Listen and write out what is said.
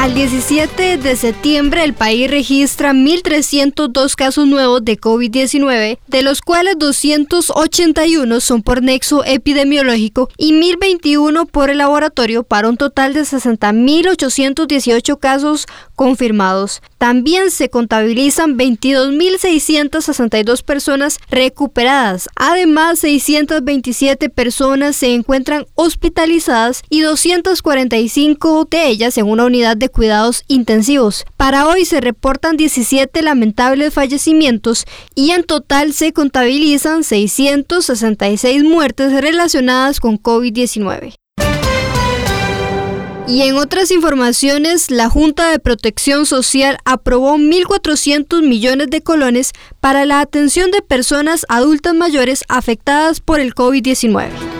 Al 17 de septiembre el país registra 1.302 casos nuevos de COVID-19, de los cuales 281 son por nexo epidemiológico y 1.021 por el laboratorio para un total de 60.818 casos confirmados. También se contabilizan 22.662 personas recuperadas. Además, 627 personas se encuentran hospitalizadas y 245 de ellas en una unidad de cuidados intensivos. Para hoy se reportan 17 lamentables fallecimientos y en total se contabilizan 666 muertes relacionadas con COVID-19. Y en otras informaciones, la Junta de Protección Social aprobó 1.400 millones de colones para la atención de personas adultas mayores afectadas por el COVID-19.